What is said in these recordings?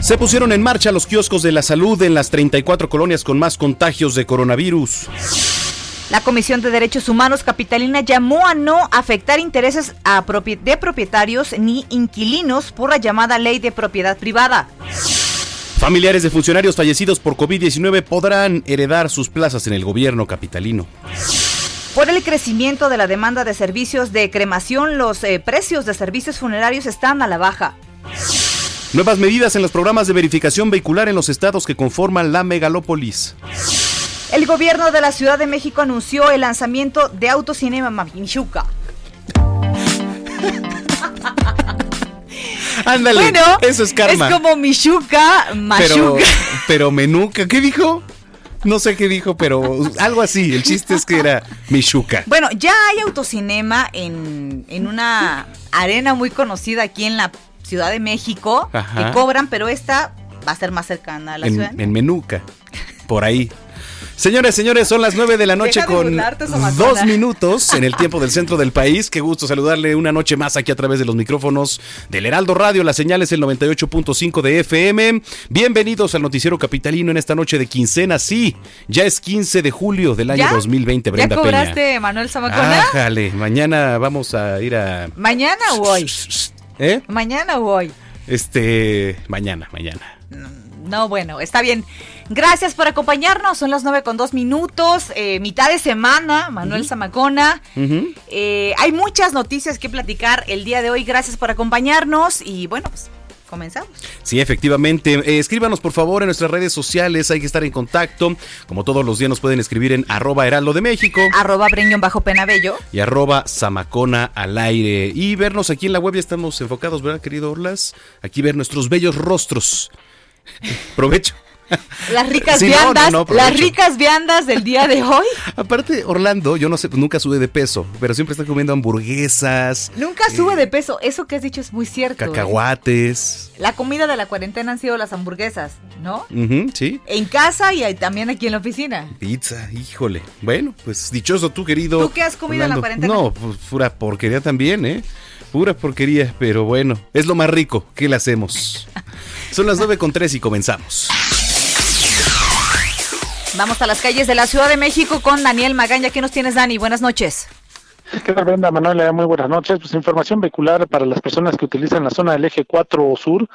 Se pusieron en marcha los kioscos de la salud en las 34 colonias con más contagios de coronavirus. La Comisión de Derechos Humanos Capitalina llamó a no afectar intereses a de propietarios ni inquilinos por la llamada ley de propiedad privada. Familiares de funcionarios fallecidos por COVID-19 podrán heredar sus plazas en el gobierno capitalino. Por el crecimiento de la demanda de servicios de cremación, los eh, precios de servicios funerarios están a la baja. Nuevas medidas en los programas de verificación vehicular en los estados que conforman la megalópolis. El gobierno de la Ciudad de México anunció el lanzamiento de Autocinema Michuca. Ándale, bueno, eso es karma. Es como Michuca, Machuca. Pero, pero Menuca, ¿qué dijo? No sé qué dijo, pero algo así. El chiste es que era Michuca. Bueno, ya hay autocinema en, en una arena muy conocida aquí en la Ciudad de México que cobran, pero esta va a ser más cercana a la ciudad. En Menuca, por ahí. Señores, señores, son las 9 de la noche con dos minutos en el tiempo del centro del país. Qué gusto saludarle una noche más aquí a través de los micrófonos del Heraldo Radio. La señal es el 98.5 de FM. Bienvenidos al Noticiero Capitalino en esta noche de quincena. Sí, ya es 15 de julio del año 2020, Brenda ¿Ya cobraste, Manuel Zamacona? Ájale, mañana vamos a ir a... ¿Mañana o hoy? ¿Eh? ¿Mañana o hoy? Este, mañana, mañana. No, bueno, está bien. Gracias por acompañarnos. Son las nueve con dos minutos, eh, mitad de semana. Manuel Zamacona. Eh, hay muchas noticias que platicar el día de hoy. Gracias por acompañarnos y bueno, pues comenzamos. Sí, efectivamente. Eh, escríbanos por favor en nuestras redes sociales, hay que estar en contacto. Como todos los días nos pueden escribir en arroba heraldo de México. Arroba bajo penabello. Y arroba zamacona al aire. Y vernos aquí en la web, ya estamos enfocados, ¿verdad, querido Orlas? Aquí ver nuestros bellos rostros. Provecho. Las ricas viandas, las ricas viandas del día de hoy. Aparte, Orlando, yo no sé, nunca sube de peso, pero siempre está comiendo hamburguesas. Nunca sube de peso, eso que has dicho es muy cierto. ¿eh? Cacahuates. La comida de la cuarentena han sido las hamburguesas, ¿no? sí. En casa y también aquí en la oficina. Pizza, híjole. Bueno, pues dichoso tú, querido. ¿Tú qué has comido en la cuarentena? No, pues pura porquería también, ¿eh? Pura porquería, pero bueno, es lo más rico. ¿Qué le hacemos? Son las nueve con tres y comenzamos. Vamos a las calles de la Ciudad de México con Daniel Magaña. ¿Qué nos tienes, Dani? Buenas noches. ¿Qué tal, Brenda? Manuel, muy buenas noches. Pues información vehicular para las personas que utilizan la zona del eje 4 sur.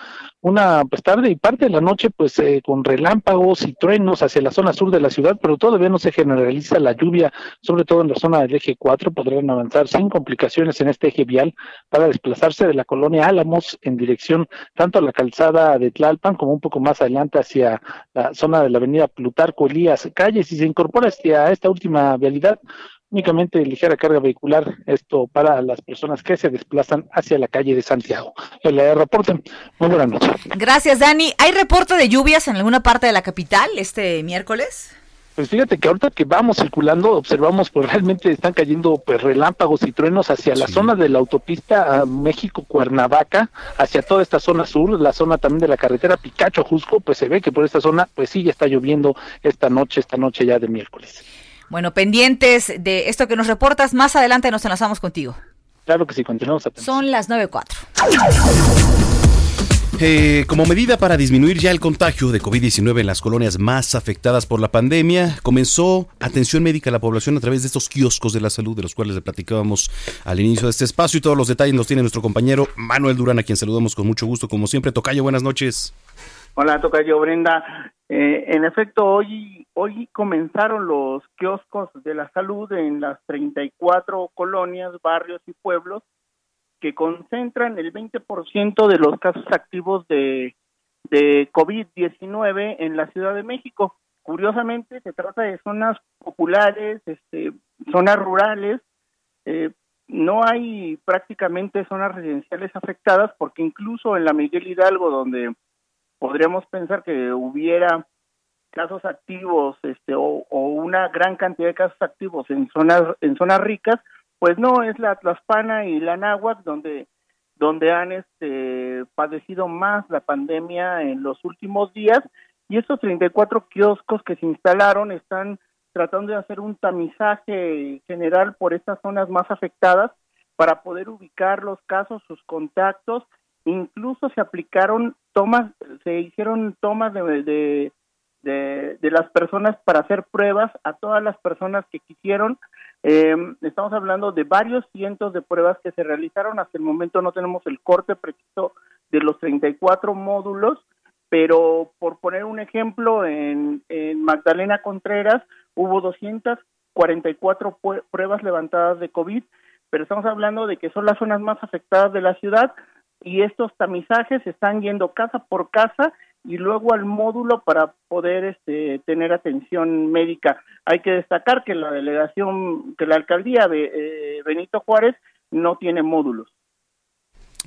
Una pues tarde y parte de la noche, pues eh, con relámpagos y truenos hacia la zona sur de la ciudad, pero todavía no se generaliza la lluvia, sobre todo en la zona del eje 4. Podrán avanzar sin complicaciones en este eje vial para desplazarse de la colonia Álamos en dirección tanto a la calzada de Tlalpan como un poco más adelante hacia la zona de la avenida Plutarco Elías Calles. Y se incorpora hacia esta última vialidad únicamente ligera carga vehicular, esto para las personas que se desplazan hacia la calle de Santiago. El reporte, muy buenas noches. Gracias, Dani. ¿Hay reporte de lluvias en alguna parte de la capital este miércoles? Pues fíjate que ahorita que vamos circulando, observamos pues realmente están cayendo pues, relámpagos y truenos hacia la zona de la autopista México-Cuernavaca, hacia toda esta zona sur, la zona también de la carretera Picacho-Jusco, pues se ve que por esta zona pues sí ya está lloviendo esta noche, esta noche ya de miércoles. Bueno, pendientes de esto que nos reportas, más adelante nos enlazamos contigo. Claro que sí, continuamos atentos. Son las 9.04. Eh, como medida para disminuir ya el contagio de COVID-19 en las colonias más afectadas por la pandemia, comenzó atención médica a la población a través de estos kioscos de la salud, de los cuales le platicábamos al inicio de este espacio y todos los detalles los tiene nuestro compañero Manuel Durán, a quien saludamos con mucho gusto, como siempre. Tocayo, buenas noches. Hola, Tocayo Brenda. Eh, en efecto, hoy, hoy comenzaron los kioscos de la salud en las 34 colonias, barrios y pueblos que concentran el 20% de los casos activos de, de COVID-19 en la Ciudad de México. Curiosamente, se trata de zonas populares, este, zonas rurales, eh, no hay prácticamente zonas residenciales afectadas porque incluso en la Miguel Hidalgo, donde podríamos pensar que hubiera casos activos este, o, una gran cantidad de casos activos en zonas, en zonas ricas, pues no, es la Tlaxpana y la Náhuac donde donde han este, padecido más la pandemia en los últimos días y estos 34 kioscos que se instalaron están tratando de hacer un tamizaje general por estas zonas más afectadas para poder ubicar los casos, sus contactos, incluso se aplicaron tomas, se hicieron tomas de, de, de las personas para hacer pruebas a todas las personas que quisieron eh, estamos hablando de varios cientos de pruebas que se realizaron. Hasta el momento no tenemos el corte preciso de los 34 módulos, pero por poner un ejemplo, en, en Magdalena Contreras hubo 244 pruebas levantadas de COVID, pero estamos hablando de que son las zonas más afectadas de la ciudad y estos tamizajes están yendo casa por casa y luego al módulo para poder este, tener atención médica. Hay que destacar que la delegación, que la alcaldía de eh, Benito Juárez no tiene módulos.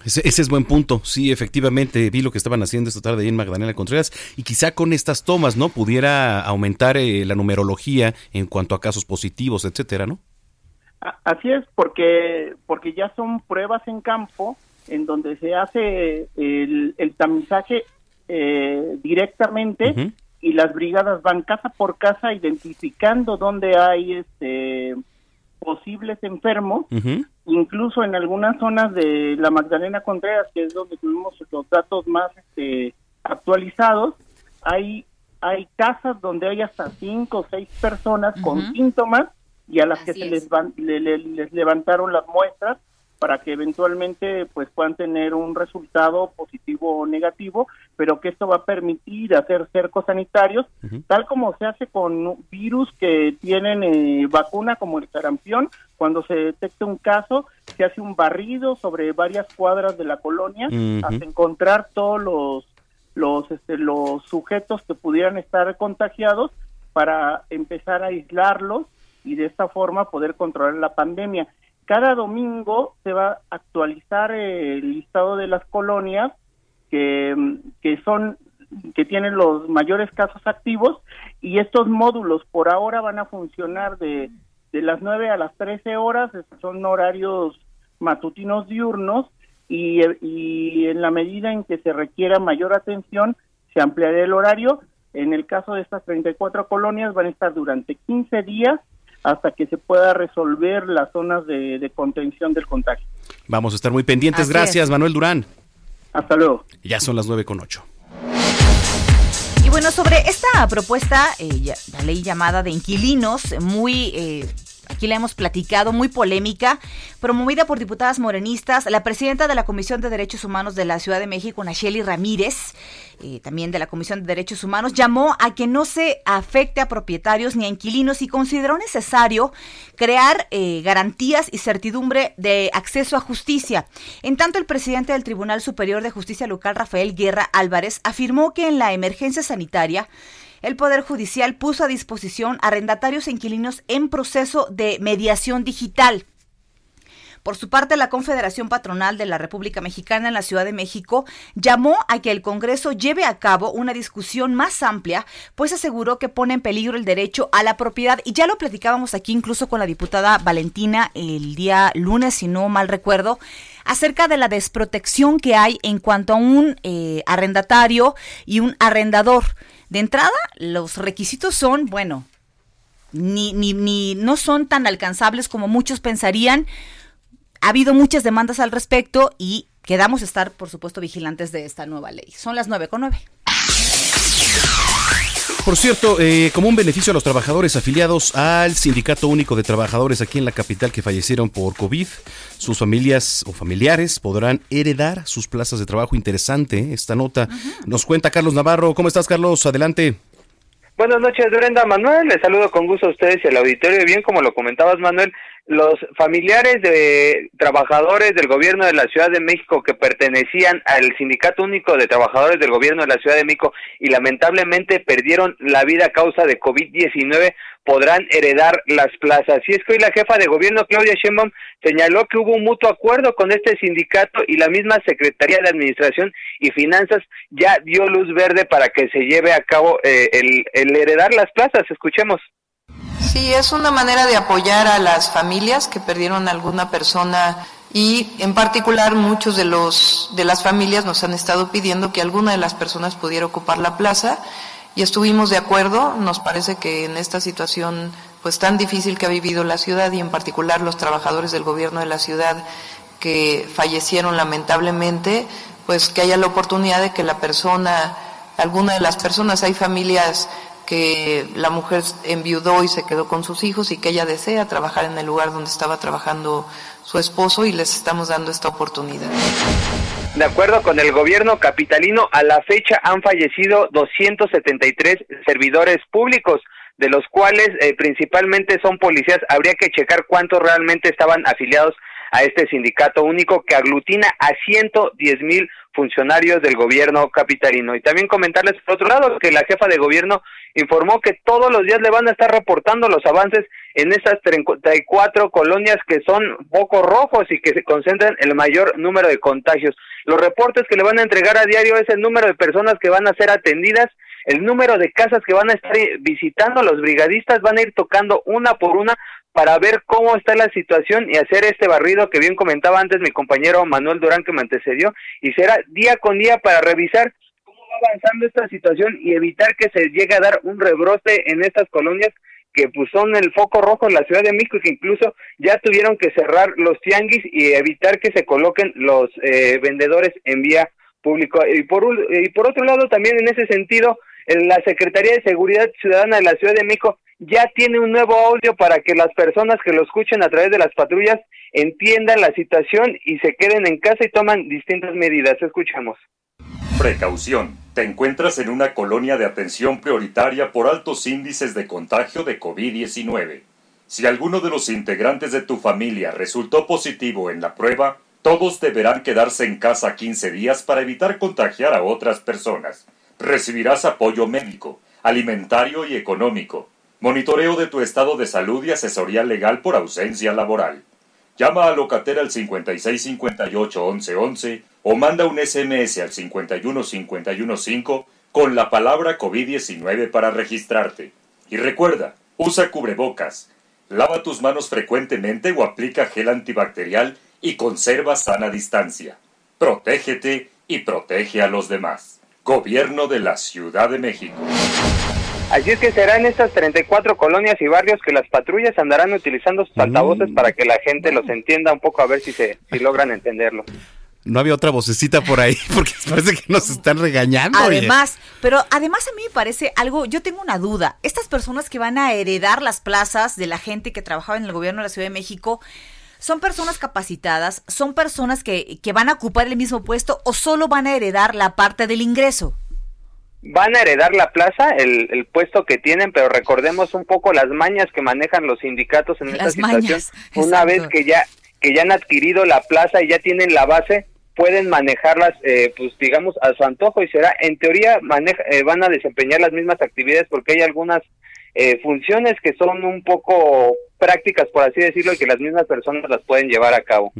Ese, es buen punto. Sí, efectivamente, vi lo que estaban haciendo esta tarde ahí en Magdalena Contreras y quizá con estas tomas, ¿no? Pudiera aumentar eh, la numerología en cuanto a casos positivos, etcétera, ¿no? Así es, porque, porque ya son pruebas en campo en donde se hace el, el tamizaje eh, directamente y las brigadas van casa por casa identificando dónde hay este posibles enfermos, incluso en algunas zonas de la Magdalena Contreras, que es donde tuvimos los datos más este, actualizados, hay hay casas donde hay hasta cinco o seis personas con síntomas y a las que se les, van, les levantaron las muestras para que eventualmente pues puedan tener un resultado positivo o negativo, pero que esto va a permitir hacer cercos sanitarios, tal como se hace con virus que tienen eh, vacuna como el sarampión, cuando se detecta un caso, se hace un barrido sobre varias cuadras de la colonia hasta encontrar todos los los este, los sujetos que pudieran estar contagiados para empezar a aislarlos y de esta forma poder controlar la pandemia. Cada domingo se va a actualizar el listado de las colonias que, que son que tienen los mayores casos activos y estos módulos por ahora van a funcionar de, de las 9 a las 13 horas, son horarios matutinos diurnos y, y en la medida en que se requiera mayor atención se ampliará el horario. En el caso de estas 34 colonias van a estar durante 15 días hasta que se pueda resolver las zonas de, contención del contagio. Vamos a estar muy pendientes. Gracias, Manuel Durán. Hasta luego. Ya son las nueve con ocho. Y bueno, sobre esta propuesta, eh, la ley llamada de inquilinos, muy eh, aquí la hemos platicado, muy polémica, promovida por diputadas morenistas, la presidenta de la Comisión de Derechos Humanos de la Ciudad de México, Nacheli Ramírez, eh, también de la Comisión de Derechos Humanos, llamó a que no se afecte a propietarios ni a inquilinos y consideró necesario crear eh, garantías y certidumbre de acceso a justicia. En tanto, el presidente del Tribunal Superior de Justicia local, Rafael Guerra Álvarez, afirmó que en la emergencia sanitaria, el Poder Judicial puso a disposición arrendatarios e inquilinos en proceso de mediación digital. Por su parte, la Confederación Patronal de la República Mexicana en la Ciudad de México llamó a que el Congreso lleve a cabo una discusión más amplia, pues aseguró que pone en peligro el derecho a la propiedad. Y ya lo platicábamos aquí incluso con la diputada Valentina el día lunes, si no mal recuerdo acerca de la desprotección que hay en cuanto a un eh, arrendatario y un arrendador. De entrada, los requisitos son, bueno, ni, ni, ni no son tan alcanzables como muchos pensarían. Ha habido muchas demandas al respecto y quedamos estar, por supuesto, vigilantes de esta nueva ley. Son las nueve con nueve. Por cierto, eh, como un beneficio a los trabajadores afiliados al Sindicato Único de Trabajadores aquí en la capital que fallecieron por COVID, sus familias o familiares podrán heredar sus plazas de trabajo. Interesante esta nota. Nos cuenta Carlos Navarro. ¿Cómo estás, Carlos? Adelante. Buenas noches, Brenda Manuel. Les saludo con gusto a ustedes y al auditorio. Bien, como lo comentabas, Manuel, los familiares de trabajadores del gobierno de la Ciudad de México que pertenecían al Sindicato Único de Trabajadores del gobierno de la Ciudad de México y lamentablemente perdieron la vida a causa de COVID-19 podrán heredar las plazas. Y es que hoy la jefa de gobierno, Claudia Sheinbaum, señaló que hubo un mutuo acuerdo con este sindicato y la misma Secretaría de Administración y Finanzas ya dio luz verde para que se lleve a cabo eh, el, el heredar las plazas. Escuchemos. Sí, es una manera de apoyar a las familias que perdieron alguna persona y en particular muchos de los de las familias nos han estado pidiendo que alguna de las personas pudiera ocupar la plaza y estuvimos de acuerdo, nos parece que en esta situación pues tan difícil que ha vivido la ciudad y en particular los trabajadores del gobierno de la ciudad que fallecieron lamentablemente, pues que haya la oportunidad de que la persona, alguna de las personas, hay familias que la mujer enviudó y se quedó con sus hijos y que ella desea trabajar en el lugar donde estaba trabajando su esposo y les estamos dando esta oportunidad. De acuerdo con el gobierno capitalino, a la fecha han fallecido 273 servidores públicos, de los cuales eh, principalmente son policías. Habría que checar cuántos realmente estaban afiliados a este sindicato único que aglutina a 110 mil funcionarios del gobierno capitalino. Y también comentarles, por otro lado, que la jefa de gobierno informó que todos los días le van a estar reportando los avances en estas 34 colonias que son focos rojos y que se concentran el mayor número de contagios. Los reportes que le van a entregar a diario es el número de personas que van a ser atendidas, el número de casas que van a estar visitando, los brigadistas van a ir tocando una por una para ver cómo está la situación y hacer este barrido que bien comentaba antes mi compañero Manuel Durán que me antecedió y será día con día para revisar cómo va avanzando esta situación y evitar que se llegue a dar un rebrote en estas colonias que pues son el foco rojo en la Ciudad de México y que incluso ya tuvieron que cerrar los tianguis y evitar que se coloquen los eh, vendedores en vía pública. Y por, y por otro lado también en ese sentido la Secretaría de Seguridad Ciudadana de la Ciudad de México ya tiene un nuevo audio para que las personas que lo escuchen a través de las patrullas entiendan la situación y se queden en casa y toman distintas medidas. Escuchamos. Precaución. Te encuentras en una colonia de atención prioritaria por altos índices de contagio de COVID-19. Si alguno de los integrantes de tu familia resultó positivo en la prueba, todos deberán quedarse en casa 15 días para evitar contagiar a otras personas. Recibirás apoyo médico, alimentario y económico Monitoreo de tu estado de salud y asesoría legal por ausencia laboral. Llama a Locatera al 5658-1111 o manda un SMS al 51515 con la palabra COVID-19 para registrarte. Y recuerda, usa cubrebocas, lava tus manos frecuentemente o aplica gel antibacterial y conserva sana distancia. Protégete y protege a los demás. Gobierno de la Ciudad de México. Así es que será en estas 34 colonias y barrios que las patrullas andarán utilizando sus altavoces para que la gente los entienda un poco a ver si se si logran entenderlo. No había otra vocecita por ahí porque parece que nos están regañando. Además, pero además a mí me parece algo, yo tengo una duda. Estas personas que van a heredar las plazas de la gente que trabajaba en el gobierno de la Ciudad de México, ¿son personas capacitadas? ¿Son personas que, que van a ocupar el mismo puesto o solo van a heredar la parte del ingreso? Van a heredar la plaza, el, puesto que tienen, pero recordemos un poco las mañas que manejan los sindicatos en esta situación. Una vez que ya que ya han adquirido la plaza y ya tienen la base, pueden manejarlas, eh, pues digamos, a su antojo y será, en teoría, maneja, eh, van a desempeñar las mismas actividades porque hay algunas eh, funciones que son un poco prácticas, por así decirlo, y que las mismas personas las pueden llevar a cabo.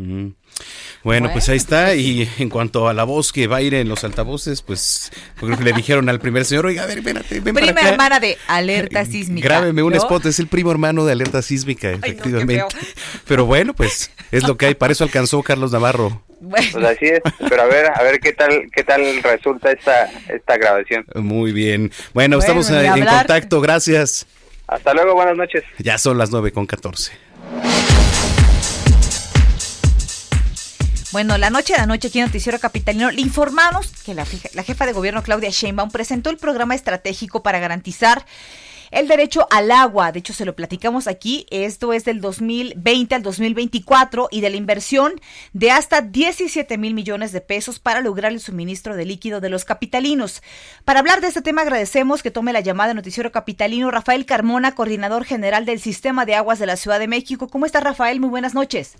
Bueno, pues ahí está. Y en cuanto a la voz que va a ir en los altavoces, pues le dijeron al primer señor, oiga, a ver, espérate, ven Prima hermana de alerta sísmica. Grábeme un spot, es el primo hermano de alerta sísmica, efectivamente. Pero bueno, pues es lo que hay. Para eso alcanzó Carlos Navarro. Pues así es, pero a ver, a ver qué tal, qué tal resulta esta, esta grabación. Muy bien. Bueno, estamos en contacto, gracias. Hasta luego, buenas noches. Ya son las nueve con catorce. Bueno, la noche de anoche aquí en Noticiero Capitalino le informamos que la, la jefa de gobierno Claudia Sheinbaum presentó el programa estratégico para garantizar el derecho al agua. De hecho, se lo platicamos aquí. Esto es del 2020 al 2024 y de la inversión de hasta 17 mil millones de pesos para lograr el suministro de líquido de los capitalinos. Para hablar de este tema, agradecemos que tome la llamada Noticiero Capitalino Rafael Carmona, coordinador general del Sistema de Aguas de la Ciudad de México. ¿Cómo está, Rafael? Muy buenas noches.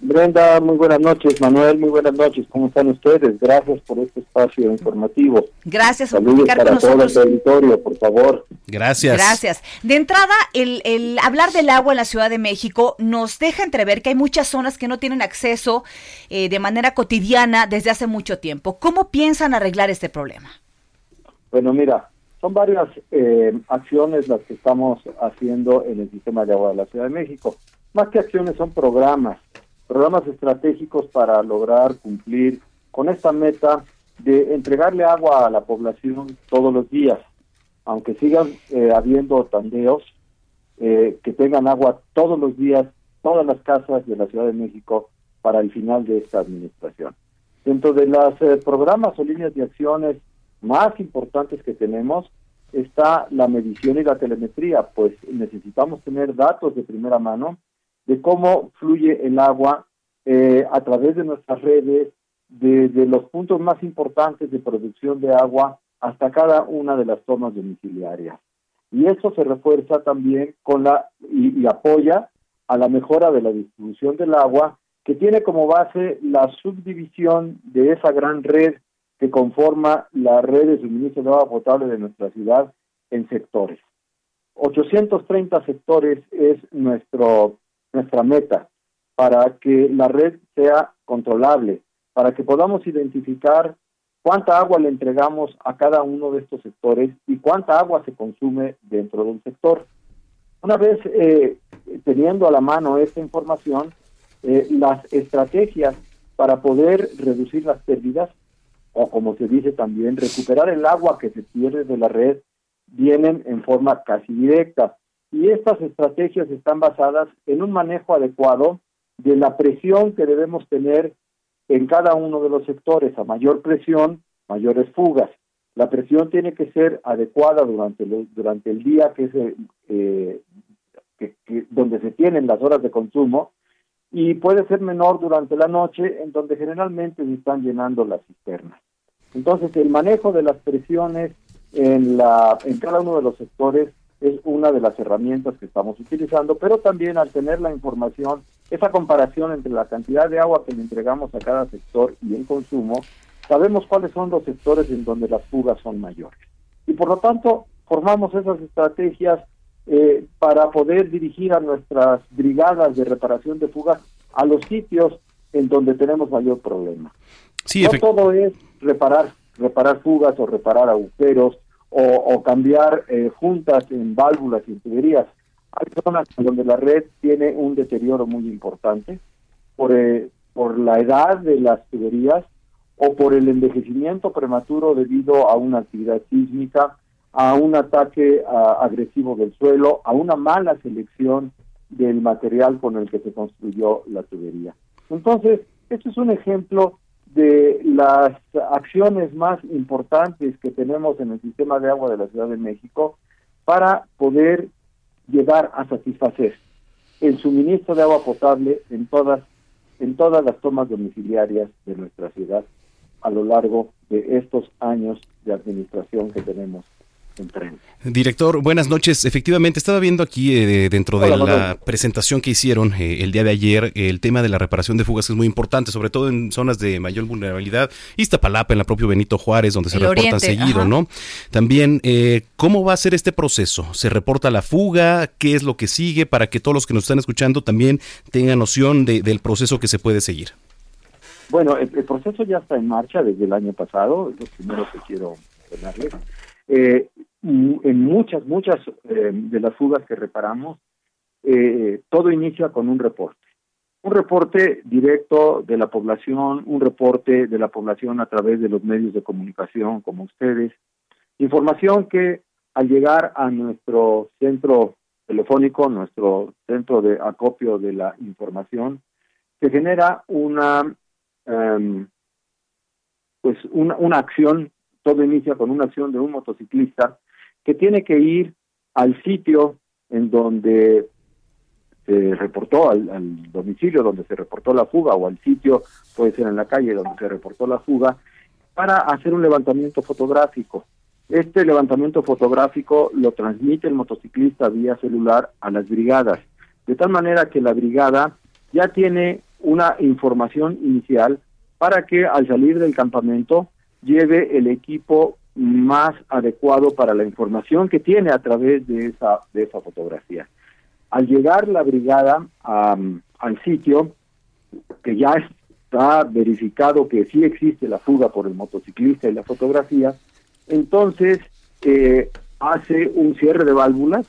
Brenda, muy buenas noches. Manuel, muy buenas noches. ¿Cómo están ustedes? Gracias por este espacio informativo. Gracias por Saludos para con todo el territorio, por favor. Gracias. Gracias. De entrada, el, el, hablar del agua en la Ciudad de México nos deja entrever que hay muchas zonas que no tienen acceso eh, de manera cotidiana desde hace mucho tiempo. ¿Cómo piensan arreglar este problema? Bueno, mira, son varias eh, acciones las que estamos haciendo en el sistema de agua de la Ciudad de México. Más que acciones son programas programas estratégicos para lograr cumplir con esta meta de entregarle agua a la población todos los días, aunque sigan eh, habiendo tandeos, eh, que tengan agua todos los días, todas las casas de la Ciudad de México para el final de esta administración. Dentro de los eh, programas o líneas de acciones más importantes que tenemos está la medición y la telemetría, pues necesitamos tener datos de primera mano de cómo fluye el agua eh, a través de nuestras redes, desde los puntos más importantes de producción de agua hasta cada una de las zonas domiciliarias. Y eso se refuerza también con la y, apoya a la mejora de la distribución del agua, que tiene como base la subdivisión de esa gran red que conforma la red de suministro de agua potable de nuestra ciudad en sectores. 830 sectores es nuestro nuestra meta, para que la red sea controlable, para que podamos identificar cuánta agua le entregamos a cada uno de estos sectores y cuánta agua se consume dentro del sector. Una vez eh, teniendo a la mano esta información, eh, las estrategias para poder reducir las pérdidas, o como se dice también, recuperar el agua que se pierde de la red, vienen en forma casi directa y estas estrategias están basadas en un manejo adecuado de la presión que debemos tener en cada uno de los sectores. A mayor presión, mayores fugas. La presión tiene que ser adecuada durante, durante el día, que es eh, donde se tienen las horas de consumo, y puede ser menor durante la noche, en donde generalmente se están llenando las cisternas. Entonces, el manejo de las presiones en, la, en cada uno de los sectores es una de las herramientas que estamos utilizando, pero también al tener la información, esa comparación entre la cantidad de agua que le entregamos a cada sector y el consumo, sabemos cuáles son los sectores en donde las fugas son mayores. Y por lo tanto, formamos esas estrategias eh, para poder dirigir a nuestras brigadas de reparación de fugas a los sitios en donde tenemos mayor problema. no todo es reparar, reparar fugas o reparar agujeros o, cambiar eh, juntas en válvulas y en tuberías. Hay zonas donde la red tiene un deterioro muy importante por, eh, por la edad de las tuberías o por el envejecimiento prematuro debido a una actividad sísmica, a un ataque agresivo del suelo, a una mala selección del material con el que se construyó la tubería. Entonces, esto es un ejemplo de las acciones más importantes que tenemos en el sistema de agua de la Ciudad de México para poder llegar a satisfacer el suministro de agua potable en todas en todas las tomas domiciliarias de nuestra ciudad a lo largo de estos años de administración que tenemos Director, buenas noches. Efectivamente, estaba viendo aquí eh, dentro de la presentación que hicieron eh, el día de ayer, el tema de la reparación de fugas es muy importante, sobre todo en zonas de mayor vulnerabilidad, Iztapalapa, en la propio Benito Juárez, donde se reporta seguido, ¿no? También, eh, ¿cómo va a ser este proceso? ¿Se reporta la fuga? ¿Qué es lo que sigue? Para que todos los que nos están escuchando también tengan noción del proceso que se puede seguir. Bueno, el, proceso ya está en marcha desde el año pasado, es lo primero que quiero mencionarles. Eh, en muchas, muchas eh, de las fugas que reparamos, eh, todo inicia con un reporte. Un reporte directo de la población, un reporte de la población a través de los medios de comunicación como ustedes. Información que al llegar a nuestro centro telefónico, nuestro centro de acopio de la información, se genera una, em, pues una, una acción todo inicia con una acción de un motociclista que tiene que ir al sitio en donde se reportó, al, domicilio donde se reportó la fuga o al sitio, puede ser en la calle donde se reportó la fuga, para hacer un levantamiento fotográfico. Este levantamiento fotográfico lo transmite el motociclista vía celular a las brigadas, de tal manera que la brigada ya tiene una información inicial para que al salir del campamento lleve el equipo más adecuado para la información que tiene a través de esa, de esa fotografía. Al llegar la brigada al sitio, que ya está verificado que sí existe la fuga por el motociclista y la fotografía, entonces eh, hace un cierre de válvulas,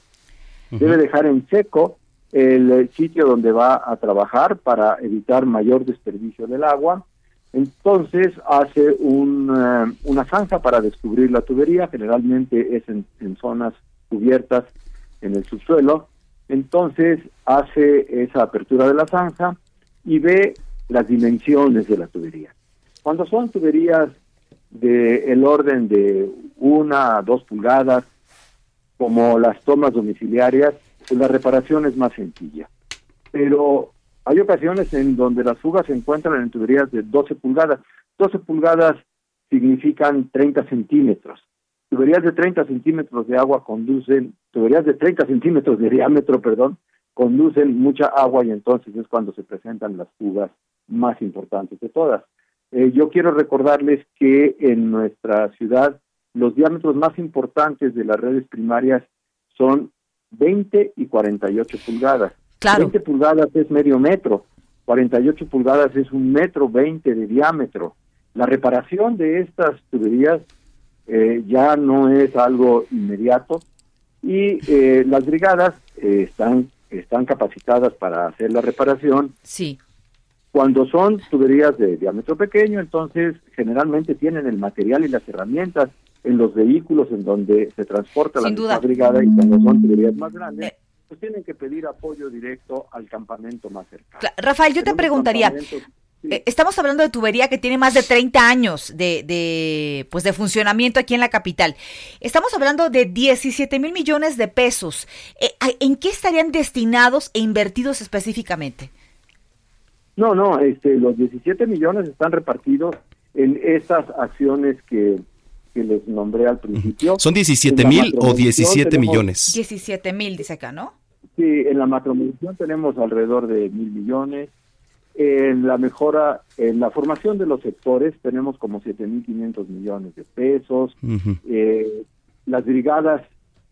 debe dejar en seco el sitio donde va a trabajar para evitar mayor desperdicio del agua, entonces hace eh, una zanja para descubrir la tubería, generalmente es en, zonas cubiertas en el subsuelo. Entonces hace esa apertura de la zanja y ve las dimensiones de la tubería. Cuando son tuberías del el orden de una a dos pulgadas, como las tomas domiciliarias, la reparación es más sencilla. Pero hay ocasiones en donde las fugas se encuentran en tuberías de 12 pulgadas. 12 pulgadas significan 30 centímetros. Tuberías de 30 centímetros de agua conducen, tuberías de 30 centímetros de diámetro, perdón, conducen mucha agua y entonces es cuando se presentan las fugas más importantes de todas. Eh, yo quiero recordarles que en nuestra ciudad los diámetros más importantes de las redes primarias son 20 y 48 pulgadas. 20 pulgadas es medio metro, 48 pulgadas es un metro 20 de diámetro. La reparación de estas tuberías eh, ya no es algo inmediato y eh, las brigadas eh, están están capacitadas para hacer la reparación. Sí. Cuando son tuberías de diámetro pequeño, entonces generalmente tienen el material y las herramientas en los vehículos en donde se transporta la brigada y cuando son tuberías más grandes pues tienen que pedir apoyo directo al campamento más cercano. Rafael, yo te preguntaría, eh, estamos hablando de tubería que tiene más de 30 años de, de, pues de funcionamiento aquí en la capital. Estamos hablando de 17 mil millones de pesos. Eh, ¿En qué estarían destinados e invertidos específicamente? No, no, este, los 17 millones están repartidos en esas acciones que que les nombré al principio. ¿Son 17 mil o 17 millones? 17 mil, dice acá, ¿no? Sí, en la macromedición tenemos alrededor de mil millones. En la mejora, en la formación de los sectores tenemos como 7.500 millones de pesos. Eh, las brigadas,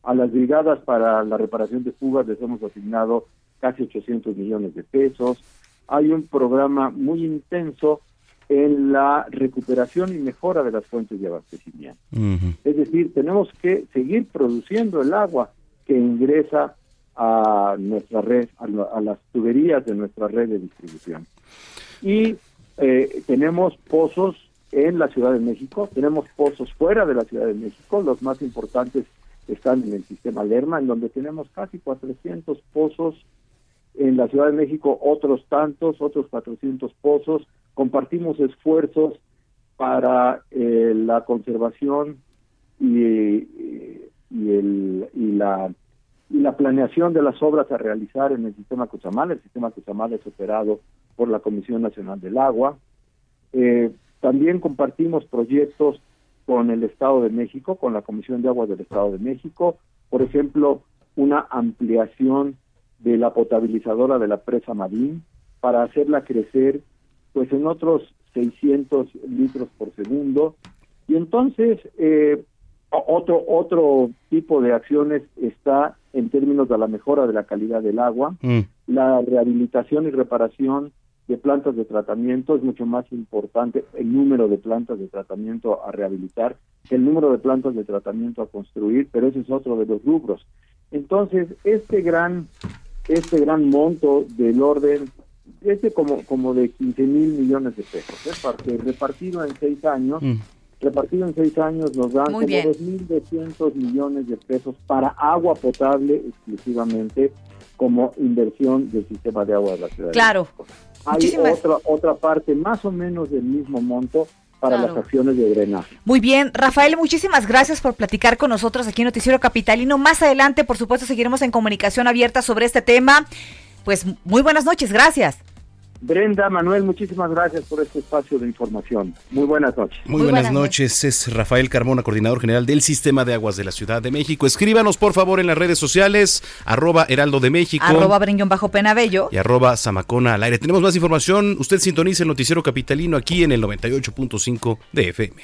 a las brigadas para la reparación de fugas les hemos asignado casi 800 millones de pesos. Hay un programa muy intenso en la recuperación y mejora de las fuentes de abastecimiento. Es decir, tenemos que seguir produciendo el agua que ingresa a nuestra red, a, las tuberías de nuestra red de distribución. Y eh, tenemos pozos en la Ciudad de México, tenemos pozos fuera de la Ciudad de México, los más importantes están en el sistema Lerma, en donde tenemos casi 400 pozos en la Ciudad de México, otros tantos, otros 400 pozos, compartimos esfuerzos para eh, la conservación y, el, y, la, y la planeación de las obras a realizar en el sistema Cuchamal. El sistema Cuchamal es operado por la Comisión Nacional del Agua. Eh, también compartimos proyectos con el Estado de México, con la Comisión de Aguas del Estado de México, por ejemplo, una ampliación de la potabilizadora de la presa Marín para hacerla crecer pues en otros 600 litros por segundo y entonces eh, otro otro tipo de acciones está en términos de la mejora de la calidad del agua, mm. la rehabilitación y reparación de plantas de tratamiento es mucho más importante el número de plantas de tratamiento a rehabilitar que el número de plantas de tratamiento a construir, pero ese es otro de los rubros. Entonces, este gran este gran monto del orden este como como de 15 mil millones de pesos, ¿eh? repartido en seis años, mm. repartido en seis años nos dan como 2.200 millones de pesos para agua potable exclusivamente como inversión del sistema de agua de la ciudad. Claro. Hay otra, otra parte más o menos del mismo monto para las acciones de drenaje. Muy bien, Rafael, muchísimas gracias por platicar con nosotros aquí en Noticiero Capitalino. Más adelante, por supuesto, seguiremos en comunicación abierta sobre este tema. Pues muy buenas noches, gracias. Brenda, Manuel, muchísimas gracias por este espacio de información. Muy buenas noches. Muy, buenas, noches. Es Rafael Carmona, coordinador general del Sistema de Aguas de la Ciudad de México. Escríbanos, por favor, en las redes sociales, arroba Heraldo de México. Arroba Bajo Penabello. Y arroba Zamacona al aire. Tenemos más información. Usted sintoniza el noticiero capitalino aquí en el 98.5 de FM.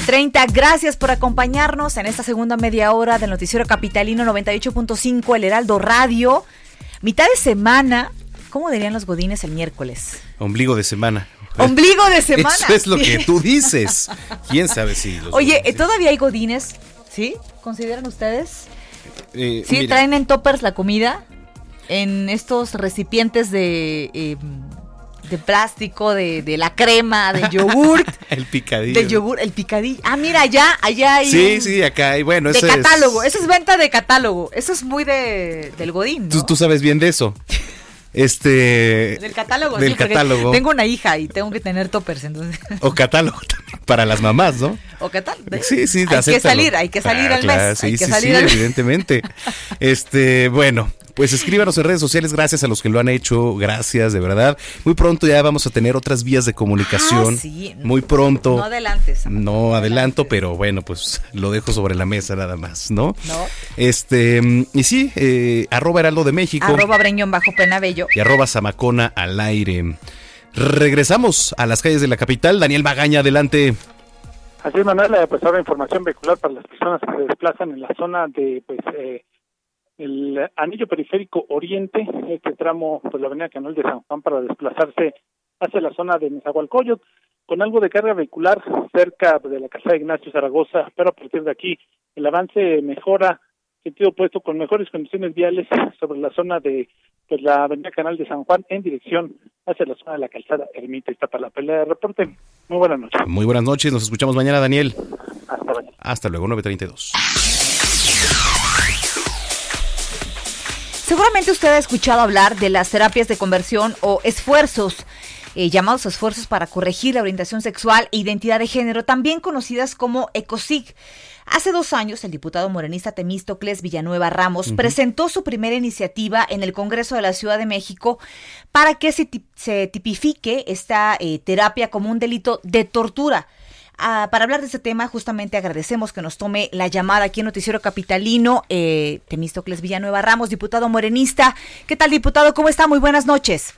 9.30. Gracias por acompañarnos en esta segunda media hora del Noticiero Capitalino 98.5, el Heraldo Radio. Mitad de semana, ¿cómo dirían los godines el miércoles? Ombligo de semana. Ombligo de semana. Eso es lo que tú dices. ¿Quién sabe si Oye, ¿todavía hay godines? ¿Sí? ¿Consideran ustedes? Eh, ¿Sí traen en toppers la comida? En estos recipientes de... Em, de plástico, de, de la crema, de yogurt. el picadillo. De yogur, el picadillo. Ah, mira, allá, allá hay. Sí, sí, acá hay. Bueno, De catálogo. Eso es venta de catálogo. Eso es muy de, del Godín. ¿Tú, tú sabes bien de eso. Este. Del catálogo, del catálogo. Tengo una hija y tengo que tener toppers, entonces. O catálogo también, para las mamás, ¿no? O catálogo. Sí, sí, Hay que salir, hay que salir al mes. Sí, sí, sí, evidentemente. este, bueno, pues escríbanos en redes sociales, gracias a los que lo han hecho, gracias, de verdad. Muy pronto ya vamos a tener otras vías de comunicación. Ah, sí. Muy pronto. No adelantes. No, adelanto, pero bueno, pues lo dejo sobre la mesa nada más, ¿no? No. Este, y sí, eh, arroba Heraldo de México. Arroba Breñón bajo Penabello. Y arroba Zamacona al aire. Regresamos a las calles de la capital. Daniel Magaña, adelante. Así es, Manuel, pues ahora información vehicular para las personas que se desplazan en la zona de, pues, eh, el anillo periférico oriente, este tramo, pues la avenida Canal de San Juan para desplazarse hacia la zona de Nezahualcóyotl, con algo de carga vehicular cerca de la casa de Ignacio Zaragoza, pero a partir de aquí el avance mejora sentido opuesto con mejores condiciones viales sobre la zona de pues la avenida Canal de San Juan en dirección hacia la zona de la calzada Ermita. Está para la pelea de reporte. Muy buenas noches. Muy buenas noches. Nos escuchamos mañana, Daniel. Hasta mañana. Hasta luego, 932. Seguramente usted ha escuchado hablar de las terapias de conversión o esfuerzos. Eh, llamados esfuerzos para corregir la orientación sexual e identidad de género, también conocidas como ECOSIG. Hace dos años, el diputado morenista Temístocles Villanueva Ramos presentó su primera iniciativa en el Congreso de la Ciudad de México para que se, tipifique esta eh, terapia como un delito de tortura. Ah, para hablar de este tema, justamente agradecemos que nos tome la llamada aquí en Noticiero Capitalino, eh, Temístocles Villanueva Ramos, diputado morenista. ¿Qué tal, diputado? ¿Cómo está? Muy buenas noches.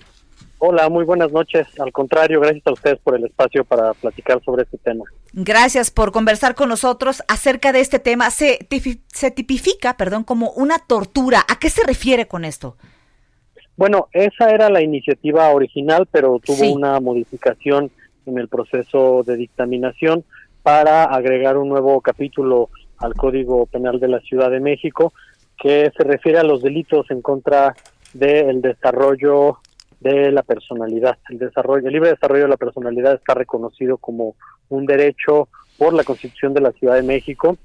Hola, muy buenas noches. Al contrario, gracias a ustedes por el espacio para platicar sobre este tema. Gracias por conversar con nosotros acerca de este tema. Se, se tipifica, perdón, como una tortura. ¿A qué se refiere con esto? Bueno, esa era la iniciativa original, pero tuvo una modificación en el proceso de dictaminación para agregar un nuevo capítulo al Código Penal de la Ciudad de México que se refiere a los delitos en contra del desarrollo de la personalidad. El desarrollo, el libre desarrollo de la personalidad está reconocido como un derecho por la Constitución de la Ciudad de México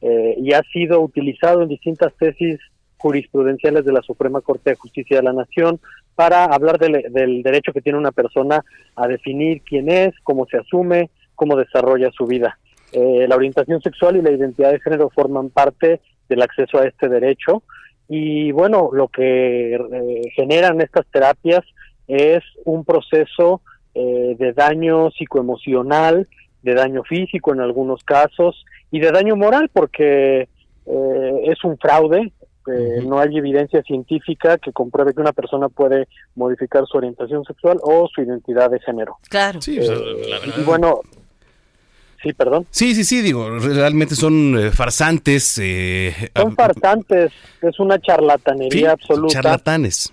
eh, y ha sido utilizado en distintas tesis jurisprudenciales de la Suprema Corte de Justicia de la Nación para hablar del derecho que tiene una persona a definir quién es, cómo se asume, cómo desarrolla su vida. Eh, la orientación sexual y la identidad de género forman parte del acceso a este derecho y bueno, lo que eh, generan estas terapias es un proceso eh, de daño psicoemocional, de daño físico en algunos casos y de daño moral porque es un fraude, no hay evidencia científica que compruebe que una persona puede modificar su orientación sexual o su identidad de género. Claro. Sí, y bueno, Sí, perdón. Sí, sí, sí, digo, realmente son eh, farsantes. Eh, son farsantes, es una charlatanería absoluta. Charlatanes.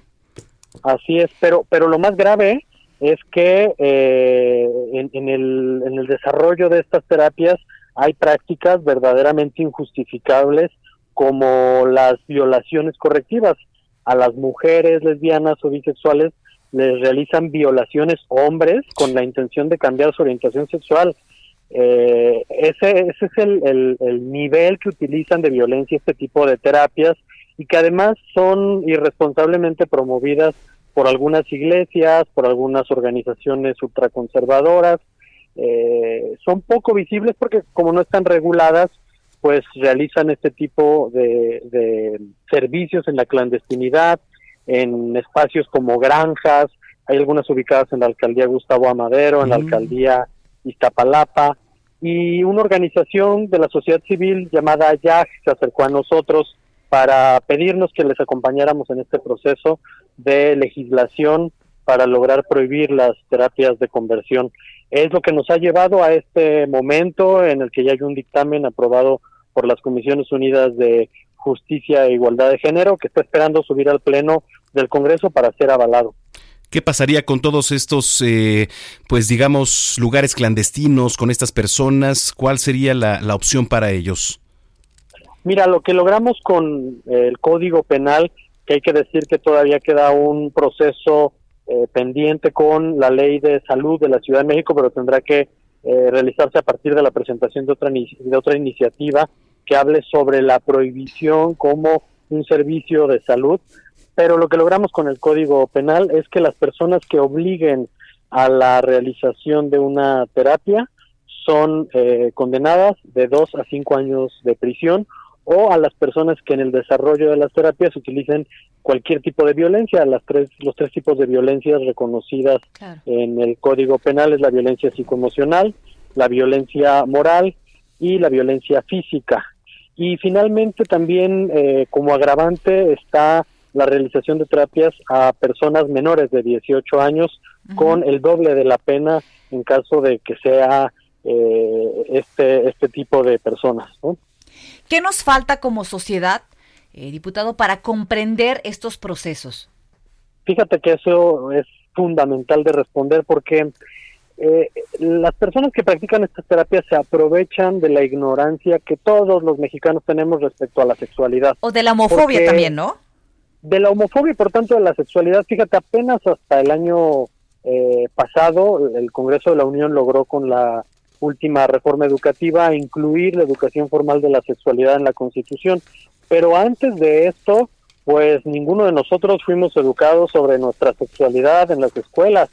Así es, pero, pero lo más grave es que eh, en, el, en el desarrollo de estas terapias hay prácticas verdaderamente injustificables como las violaciones correctivas. A las mujeres lesbianas o bisexuales les realizan violaciones hombres con la intención de cambiar su orientación sexual eh, ese, ese es el, el, nivel que utilizan de violencia este tipo de terapias y que además son irresponsablemente promovidas por algunas iglesias, por algunas organizaciones ultraconservadoras. Eh, son poco visibles porque como no están reguladas, pues realizan este tipo de, de servicios en la clandestinidad, en espacios como granjas, hay algunas ubicadas en la alcaldía Gustavo Amadero, en la mm. alcaldía Iztapalapa, y una organización de la sociedad civil llamada YAG se acercó a nosotros para pedirnos que les acompañáramos en este proceso de legislación para lograr prohibir las terapias de conversión. Es lo que nos ha llevado a este momento en el que ya hay un dictamen aprobado por las Comisiones Unidas de Justicia e Igualdad de Género que está esperando subir al Pleno del Congreso para ser avalado. ¿Qué pasaría con todos estos, eh, pues digamos, lugares clandestinos, con estas personas? ¿Cuál sería la, opción para ellos? Mira, lo que logramos con el Código Penal, que hay que decir que todavía queda un proceso eh, pendiente con la Ley de Salud de la Ciudad de México, pero tendrá que eh, realizarse a partir de la presentación de otra, de otra iniciativa que hable sobre la prohibición como un servicio de salud pero lo que logramos con el Código Penal es que las personas que obliguen a la realización de una terapia son eh, condenadas de dos a cinco años de prisión o a las personas que en el desarrollo de las terapias utilicen cualquier tipo de violencia. Las tres, los tres tipos de violencias reconocidas en el Código Penal es la violencia psicoemocional, la violencia moral y la violencia física. Y finalmente también eh, como agravante está la realización de terapias a personas menores de 18 años con el doble de la pena en caso de que sea eh, este, este tipo de personas. ¿Qué nos falta como sociedad, eh, diputado, para comprender estos procesos? Fíjate que eso es fundamental de responder porque eh, las personas que practican estas terapias se aprovechan de la ignorancia que todos los mexicanos tenemos respecto a la sexualidad. O de la homofobia también, ¿no? de la homofobia y por tanto de la sexualidad, fíjate, apenas hasta el año eh, pasado el Congreso de la Unión logró con la última reforma educativa incluir la educación formal de la sexualidad en la Constitución, pero antes de esto, pues ninguno de nosotros fuimos educados sobre nuestra sexualidad en las escuelas